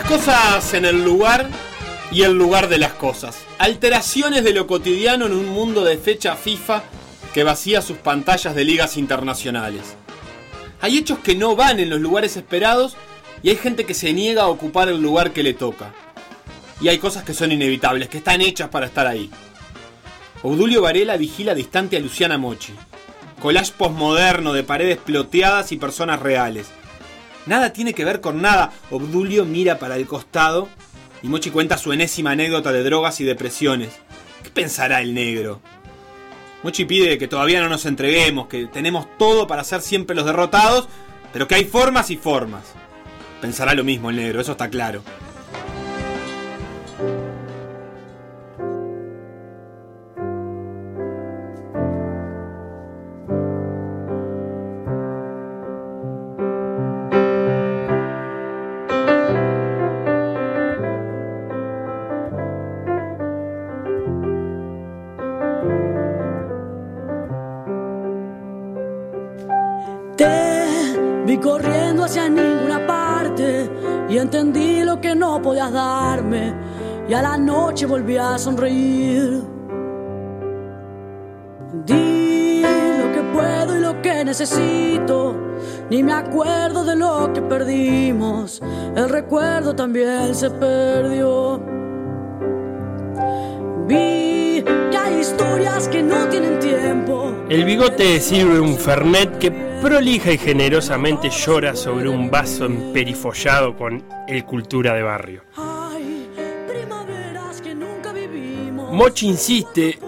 cosas en el lugar y el lugar de las cosas. Alteraciones de lo cotidiano en un mundo de fecha FIFA que vacía sus pantallas de ligas internacionales. Hay hechos que no van en los lugares esperados y hay gente que se niega a ocupar el lugar que le toca. Y hay cosas que son inevitables, que están hechas para estar ahí. Obdulio Varela vigila distante a Luciana Mochi. Collage postmoderno de paredes ploteadas y personas reales. Nada tiene que ver con nada. Obdulio mira para el costado y Mochi cuenta su enésima anécdota de drogas y depresiones. ¿Qué pensará el negro? Mochi pide que todavía no nos entreguemos, que tenemos todo para ser siempre los derrotados, pero que hay formas y formas. Pensará lo mismo el negro, eso está claro. Entendí lo que no podías darme y a la noche volví a sonreír. Di lo que puedo y lo que necesito, ni me acuerdo de lo que perdimos, el recuerdo también se perdió. Vi historias que no tienen tiempo. El bigote sirve un fernet que prolija y generosamente llora sobre un vaso emperifollado con el cultura de barrio. Mochi insiste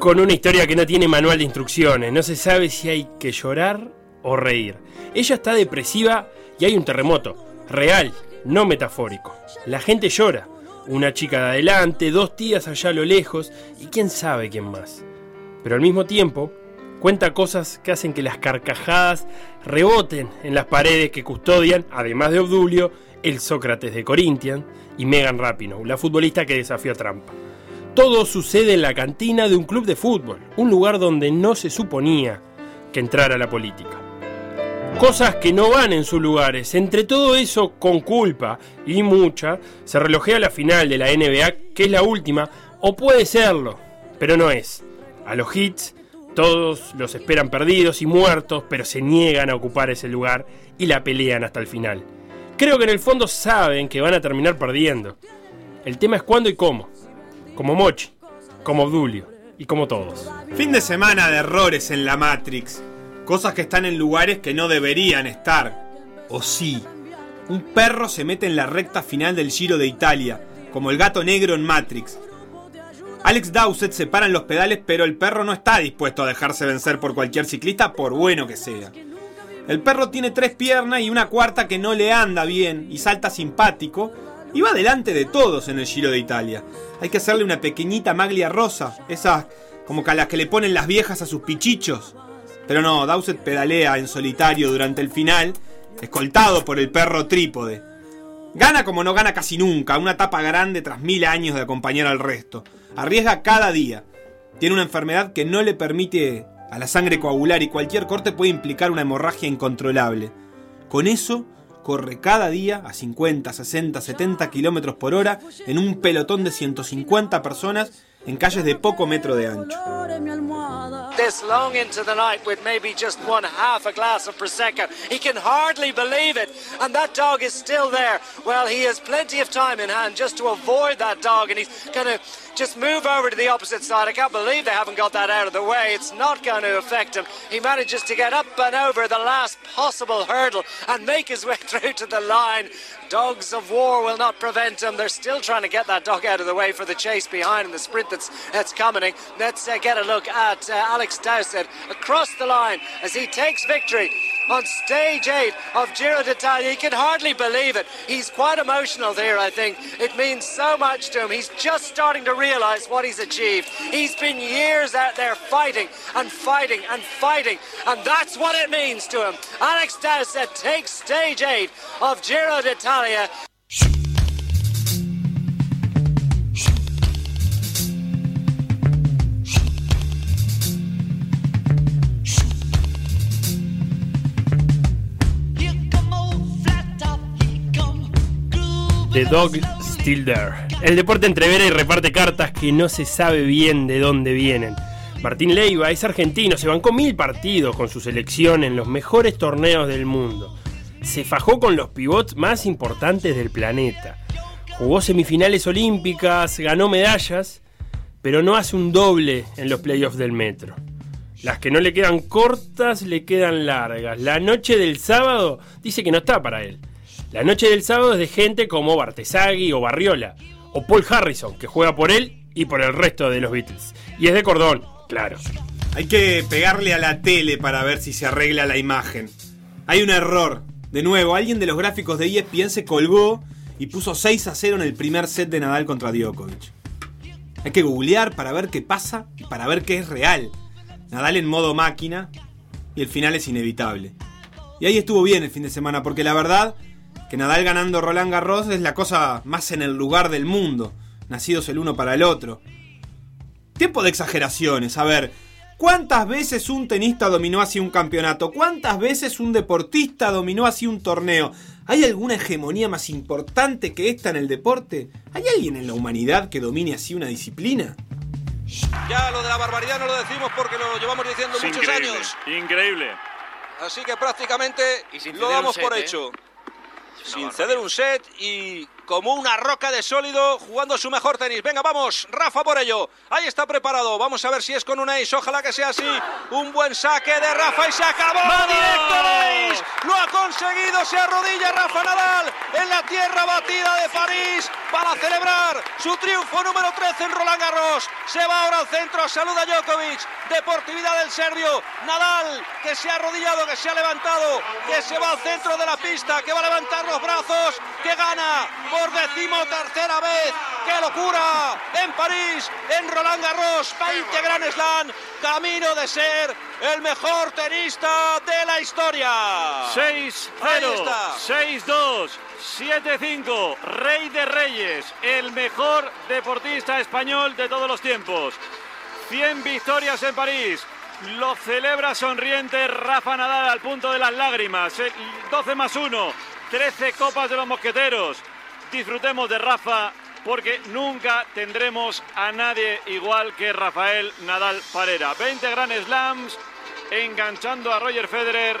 con una historia que no tiene manual de instrucciones. No se sabe si hay que llorar o reír. Ella está depresiva y hay un terremoto. Real, no metafórico. La gente llora. Una chica de adelante, dos tías allá a lo lejos y quién sabe quién más. Pero al mismo tiempo, Cuenta cosas que hacen que las carcajadas reboten en las paredes que custodian, además de Obdulio, el Sócrates de Corinthians y Megan Rapinoe, la futbolista que desafió a Trampa. Todo sucede en la cantina de un club de fútbol, un lugar donde no se suponía que entrara la política. Cosas que no van en sus lugares. Entre todo eso, con culpa y mucha, se relojea la final de la NBA, que es la última, o puede serlo, pero no es. A los hits todos los esperan perdidos y muertos, pero se niegan a ocupar ese lugar y la pelean hasta el final. Creo que en el fondo saben que van a terminar perdiendo. El tema es cuándo y cómo. Como Mochi, como Obdulio y como todos. Fin de semana de errores en la Matrix. Cosas que están en lugares que no deberían estar. O sí. Un perro se mete en la recta final del Giro de Italia, como el gato negro en Matrix. Alex Dowsett se para en los pedales, pero el perro no está dispuesto a dejarse vencer por cualquier ciclista, por bueno que sea. El perro tiene tres piernas y una cuarta que no le anda bien y salta simpático y va delante de todos en el Giro de Italia. Hay que hacerle una pequeñita maglia rosa, esas como que a las que le ponen las viejas a sus pichichos. Pero no, Dowsett pedalea en solitario durante el final, escoltado por el perro trípode. Gana como no gana casi nunca, una tapa grande tras mil años de acompañar al resto. Arriesga cada día. Tiene una enfermedad que no le permite a la sangre coagular y cualquier corte puede implicar una hemorragia incontrolable. Con eso, corre cada día a 50, 60, 70 kilómetros por hora en un pelotón de 150 personas en calles de poco metro de ancho. This long into the night with maybe just one half a glass of Prosecco. He can hardly believe it. And that dog is still there. Well, he has plenty of time in hand just to avoid that dog. And he's going to just move over to the opposite side. I can't believe they haven't got that out of the way. It's not going to affect him. He manages to get up and over the last possible hurdle and make his way through to the line. Dogs of war will not prevent him. They're still trying to get that dog out of the way for the chase behind and the sprint that's, that's coming. Let's uh, get a look at uh, Alex Dowsett across the line as he takes victory on stage eight of Giro d'Italia. He can hardly believe it. He's quite emotional there, I think. It means so much to him. He's just starting to realize what he's achieved. He's been years out there fighting and fighting and fighting, and that's what it means to him. Alex Dowsett takes stage eight of Giro d'Italia. The Dog Still There. El deporte entrevera y reparte cartas que no se sabe bien de dónde vienen. Martín Leiva es argentino, se bancó mil partidos con su selección en los mejores torneos del mundo. Se fajó con los pivots más importantes del planeta. Jugó semifinales olímpicas, ganó medallas, pero no hace un doble en los playoffs del metro. Las que no le quedan cortas le quedan largas. La noche del sábado dice que no está para él. La noche del sábado es de gente como Bartesagui o Barriola, o Paul Harrison, que juega por él y por el resto de los Beatles. Y es de cordón, claro. Hay que pegarle a la tele para ver si se arregla la imagen. Hay un error. De nuevo, alguien de los gráficos de ESPN se colgó y puso 6 a 0 en el primer set de Nadal contra Djokovic. Hay que googlear para ver qué pasa y para ver qué es real. Nadal en modo máquina y el final es inevitable. Y ahí estuvo bien el fin de semana, porque la verdad que Nadal ganando Roland Garros es la cosa más en el lugar del mundo, nacidos el uno para el otro. Tiempo de exageraciones, a ver, ¿cuántas veces un tenista dominó así un campeonato? ¿Cuántas veces un deportista dominó así un torneo? ¿Hay alguna hegemonía más importante que esta en el deporte? ¿Hay alguien en la humanidad que domine así una disciplina? Ya lo de la barbaridad no lo decimos porque lo llevamos diciendo muchos años. Increíble. Así que prácticamente lo damos por ¿eh? Sin ceder un set y como una roca de sólido jugando su mejor tenis. Venga, vamos, Rafa por ello. Ahí está preparado. Vamos a ver si es con un ace. Ojalá que sea así. Un buen saque de Rafa y se acabó. ¡Va directo ace! Lo ha conseguido. Se arrodilla Rafa Nadal en la tierra batida de París para celebrar su triunfo número 13 en Roland Garros. Se va ahora al centro. Saluda Djokovic. Deportividad del serbio. Nadal que se ha arrodillado, que se ha levantado, que se va al centro de la pista, que va a levantar los brazos, que gana por decimotercera vez. ¡Qué locura! En París, en Roland Garros, 20 Grand Slam, camino de ser el mejor tenista de la historia. 6-0, 6-2. 7-5, Rey de Reyes, el mejor deportista español de todos los tiempos. 100 victorias en París. Lo celebra sonriente Rafa Nadal al punto de las lágrimas. 12 más 1, 13 copas de los mosqueteros disfrutemos de Rafa porque nunca tendremos a nadie igual que Rafael Nadal Parera. 20 Grand Slams enganchando a Roger Federer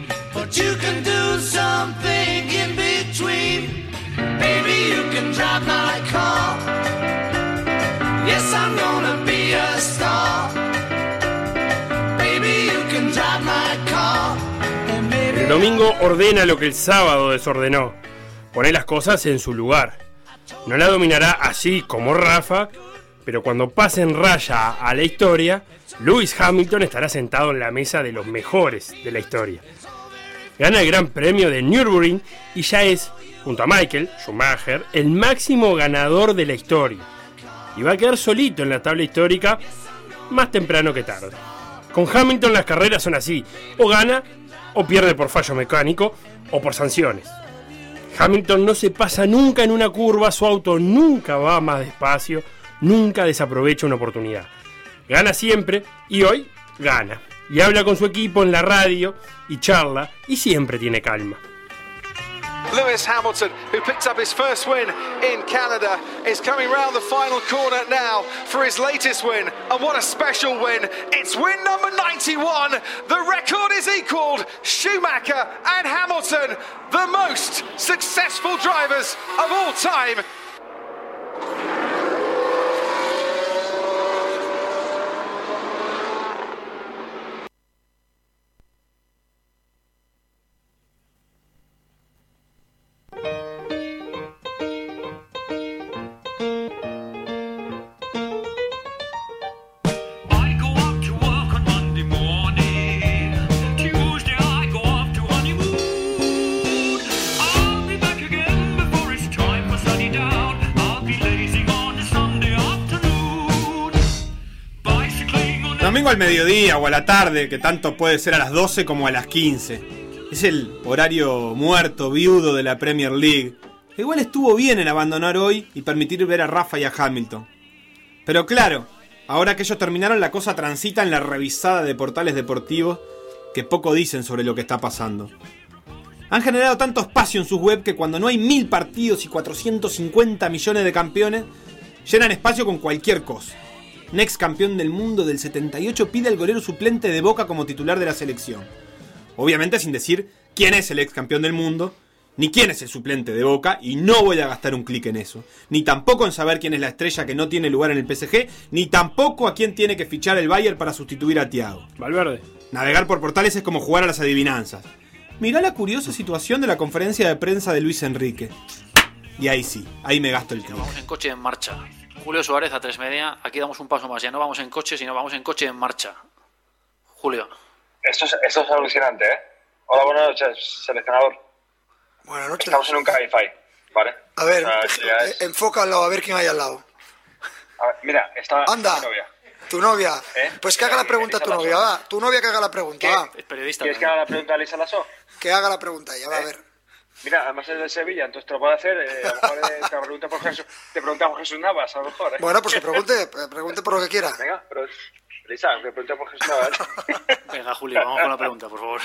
domingo ordena lo que el sábado desordenó. Pone las cosas en su lugar. No la dominará así como Rafa, pero cuando pase en raya a la historia, Lewis Hamilton estará sentado en la mesa de los mejores de la historia gana el Gran Premio de Nürburgring y ya es, junto a Michael Schumacher, el máximo ganador de la historia. Y va a quedar solito en la tabla histórica más temprano que tarde. Con Hamilton las carreras son así, o gana o pierde por fallo mecánico o por sanciones. Hamilton no se pasa nunca en una curva, su auto nunca va más despacio, nunca desaprovecha una oportunidad. Gana siempre y hoy gana y habla con su equipo en la radio y charla y siempre tiene calma. Lewis Hamilton, who picked up his first win in Canada, is coming round the final corner now for his latest win. And what a special win! It's win number 91. The equalled. Schumacher and Hamilton, the most successful drivers of all time. Al mediodía o a la tarde, que tanto puede ser a las 12 como a las 15. Es el horario muerto, viudo de la Premier League. Igual estuvo bien en abandonar hoy y permitir ver a Rafa y a Hamilton. Pero claro, ahora que ellos terminaron la cosa transita en la revisada de portales deportivos que poco dicen sobre lo que está pasando. Han generado tanto espacio en sus web que cuando no hay mil partidos y 450 millones de campeones, llenan espacio con cualquier cosa. Un ex campeón del mundo del 78 pide al golero suplente de Boca como titular de la selección. Obviamente sin decir quién es el ex campeón del mundo, ni quién es el suplente de Boca, y no voy a gastar un clic en eso. Ni tampoco en saber quién es la estrella que no tiene lugar en el PSG, ni tampoco a quién tiene que fichar el Bayern para sustituir a Thiago. Valverde. Navegar por portales es como jugar a las adivinanzas. Mirá la curiosa situación de la conferencia de prensa de Luis Enrique. Y ahí sí, ahí me gasto el tiempo. Vamos en coche en marcha. Julio Suárez a tres media. Aquí damos un paso más. Ya no vamos en coche, sino vamos en coche en marcha. Julio. Esto es, esto es alucinante, ¿eh? Hola, buenas noches, seleccionador. Buenas noches. Estamos en un Cabify, ¿vale? A ver, eh, enfócalo a ver quién hay al lado. A ver, mira, está Anda. mi novia. Tu novia. ¿Eh? Pues que haga la pregunta a tu novia, va. Tu novia que haga la pregunta, ¿Qué? va. Es periodista. ¿Quieres que haga la pregunta a Lisa Lasso? Que haga la pregunta ella, va a ver. Mira, además es de Sevilla, entonces te lo puede hacer. eh, a lo mejor eh, te pregunta por Jesús, te pregunta por Jesús Navas, a lo mejor. ¿eh? Bueno, pues que pregunte, eh, pregunte por lo que quiera. Venga, pero Lisa, que pregunte por Jesús Navas. Venga, Julio, vamos con la pregunta, por favor.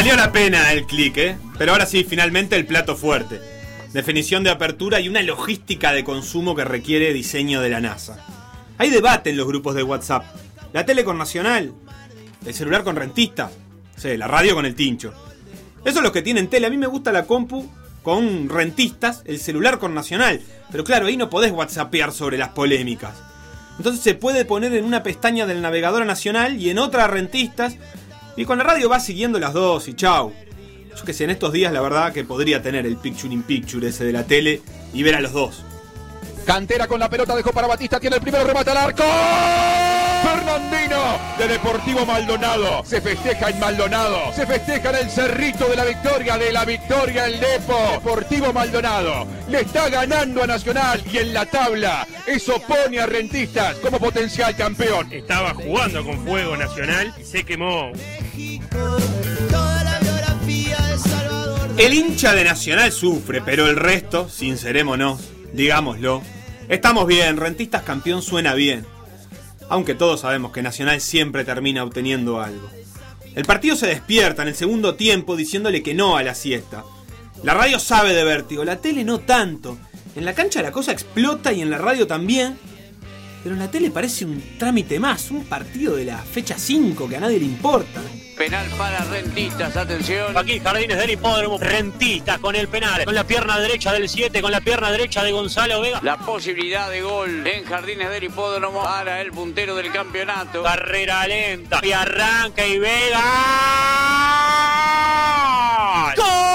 Valió la pena el clic, ¿eh? Pero ahora sí, finalmente el plato fuerte. Definición de apertura y una logística de consumo que requiere diseño de la NASA. Hay debate en los grupos de WhatsApp. La tele con Nacional, el celular con Rentista, sí, la radio con el Tincho. Eso es los que tienen tele. A mí me gusta la compu con rentistas, el celular con Nacional. Pero claro, ahí no podés WhatsAppear sobre las polémicas. Entonces se puede poner en una pestaña del navegador nacional y en otra rentistas. Y con la radio vas siguiendo las dos y chau. Yo que sé, en estos días la verdad que podría tener el picture in picture ese de la tele y ver a los dos. Cantera con la pelota dejó para Batista, tiene el primero, remata al arco. Fernandino de Deportivo Maldonado. Se festeja en Maldonado. Se festeja en el cerrito de la victoria, de la victoria el Depo. Deportivo Maldonado le está ganando a Nacional y en la tabla eso pone a Rentistas como potencial campeón. Estaba jugando con fuego nacional y se quemó. El hincha de Nacional sufre, pero el resto, sincerémonos, digámoslo, estamos bien, Rentistas campeón suena bien. Aunque todos sabemos que Nacional siempre termina obteniendo algo. El partido se despierta en el segundo tiempo diciéndole que no a la siesta. La radio sabe de vértigo, la tele no tanto. En la cancha la cosa explota y en la radio también. Pero en la tele parece un trámite más, un partido de la fecha 5 que a nadie le importa. Penal para Rentistas, atención. Aquí Jardines del Hipódromo, Rentistas con el penal, con la pierna derecha del 7, con la pierna derecha de Gonzalo Vega. La posibilidad de gol en Jardines del Hipódromo para el puntero del campeonato. Carrera lenta y arranca y Vega. ¡Gol!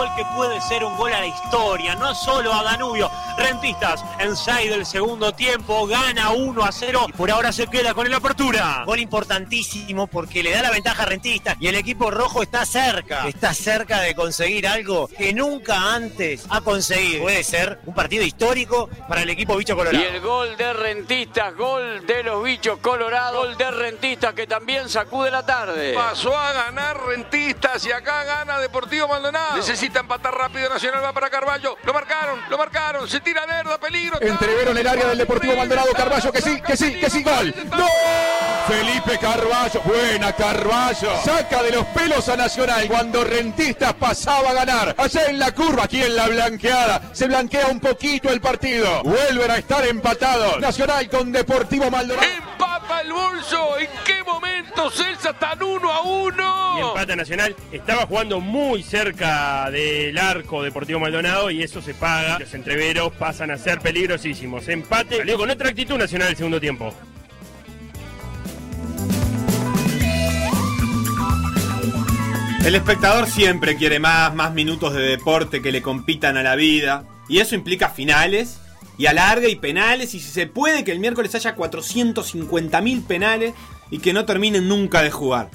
Gol que puede ser un gol a la historia, no solo a Danubio. Rentistas en 6 del segundo tiempo, gana 1 a 0 y por ahora se queda con el apertura. Gol importantísimo porque le da la ventaja a Rentistas y el equipo rojo está cerca, está cerca de conseguir algo que nunca antes ha conseguido. Puede ser un partido histórico para el equipo Bicho Colorado. Y el gol de Rentistas, gol de los Bichos Colorados, gol de Rentistas que también sacude la tarde. Pasó a ganar Rentistas y acá gana Deportivo Maldonado. Necesita empatar rápido Nacional, va para Carballo. Lo marcaron, lo marcaron, se tira Lerda, peligro. Entrevero en el área del Deportivo Maldonado, Carballo, que sí, que sí, que sí, gol. ¡No! Felipe Carballo, buena Carballo. Saca de los pelos a Nacional cuando Rentistas pasaba a ganar. Allá en la curva, aquí en la blanqueada. Se blanquea un poquito el partido. Vuelven a estar empatados. Nacional con Deportivo Maldonado. Empata el bolso. ¿En qué momento Celsa están uno a uno? Y empata Nacional. Estaba jugando muy cerca del arco Deportivo Maldonado y eso se paga. Los entreveros pasan a ser peligrosísimos. Empate. Salió con otra actitud Nacional el segundo tiempo. El espectador siempre quiere más, más minutos de deporte que le compitan a la vida. Y eso implica finales, y alarga y penales, y si se puede que el miércoles haya 450.000 penales y que no terminen nunca de jugar.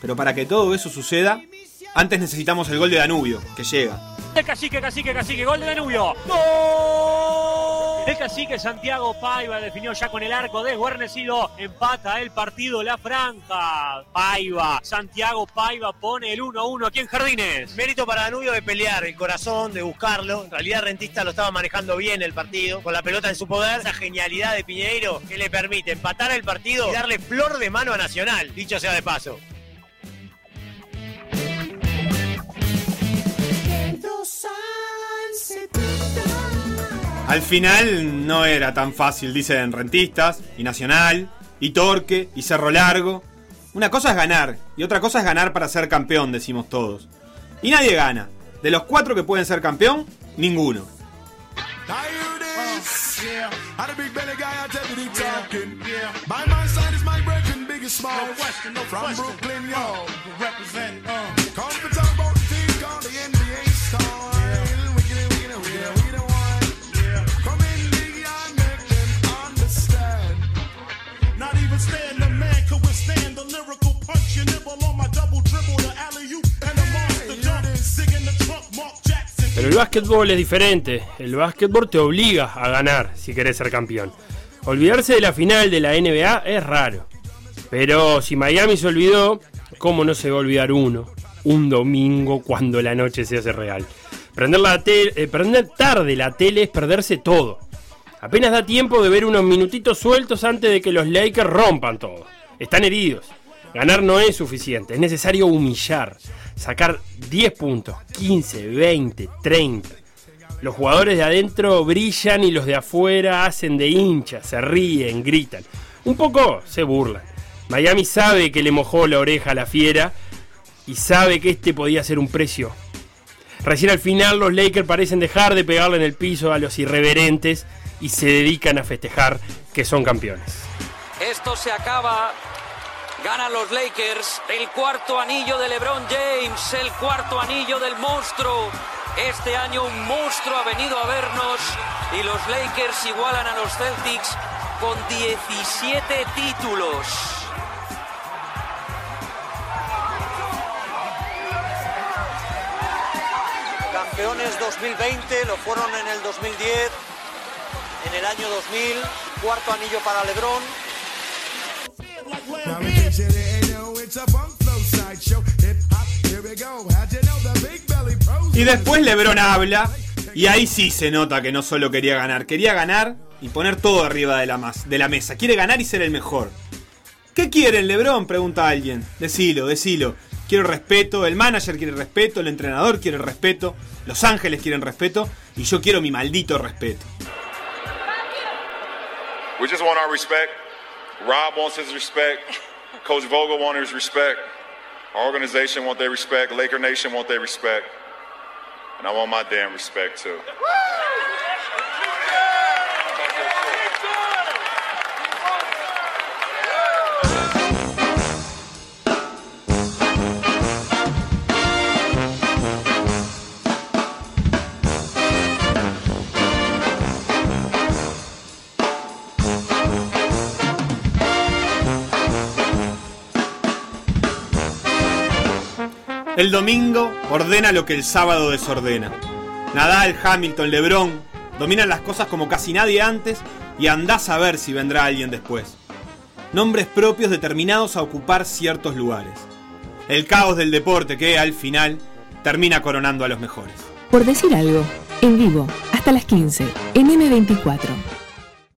Pero para que todo eso suceda, antes necesitamos el gol de Danubio, que llega. Cacique, cacique, cacique, gol de Danubio. ¡Gol! El cacique Santiago Paiva definió ya con el arco desguarnecido. Empata el partido La Franja. Paiva, Santiago Paiva pone el 1-1 aquí en Jardines. Mérito para Danubio de pelear, el corazón, de buscarlo. En realidad Rentista lo estaba manejando bien el partido, con la pelota en su poder. Esa genialidad de Piñeiro que le permite empatar el partido y darle flor de mano a Nacional, dicho sea de paso. Al final no era tan fácil, dicen Rentistas, y Nacional, y Torque, y Cerro Largo. Una cosa es ganar, y otra cosa es ganar para ser campeón, decimos todos. Y nadie gana. De los cuatro que pueden ser campeón, ninguno. Básquetbol es diferente. El básquetbol te obliga a ganar si querés ser campeón. Olvidarse de la final de la NBA es raro. Pero si Miami se olvidó, ¿cómo no se va a olvidar uno? Un domingo cuando la noche se hace real. Prender, la eh, prender tarde la tele es perderse todo. Apenas da tiempo de ver unos minutitos sueltos antes de que los Lakers rompan todo. Están heridos. Ganar no es suficiente, es necesario humillar, sacar 10 puntos, 15, 20, 30. Los jugadores de adentro brillan y los de afuera hacen de hinchas, se ríen, gritan. Un poco se burlan. Miami sabe que le mojó la oreja a la fiera y sabe que este podía ser un precio. Recién al final los Lakers parecen dejar de pegarle en el piso a los irreverentes y se dedican a festejar que son campeones. Esto se acaba Ganan los Lakers el cuarto anillo de LeBron James, el cuarto anillo del monstruo. Este año un monstruo ha venido a vernos y los Lakers igualan a los Celtics con 17 títulos. Campeones 2020, lo fueron en el 2010, en el año 2000, cuarto anillo para LeBron, y después Lebron habla y ahí sí se nota que no solo quería ganar, quería ganar y poner todo arriba de la, de la mesa. Quiere ganar y ser el mejor. ¿Qué quieren, Lebron? Pregunta alguien. Decilo, decilo. Quiero respeto, el manager quiere respeto, el entrenador quiere respeto, Los Ángeles quieren respeto y yo quiero mi maldito respeto. We just want our respect. Rob wants his respect. Coach Vogel wants his respect. Our organization want their respect. Laker Nation want their respect. And I want my damn respect too. El domingo ordena lo que el sábado desordena. Nadal, Hamilton, Lebron dominan las cosas como casi nadie antes y andás a ver si vendrá alguien después. Nombres propios determinados a ocupar ciertos lugares. El caos del deporte que, al final, termina coronando a los mejores. Por decir algo, en vivo, hasta las 15, en M24.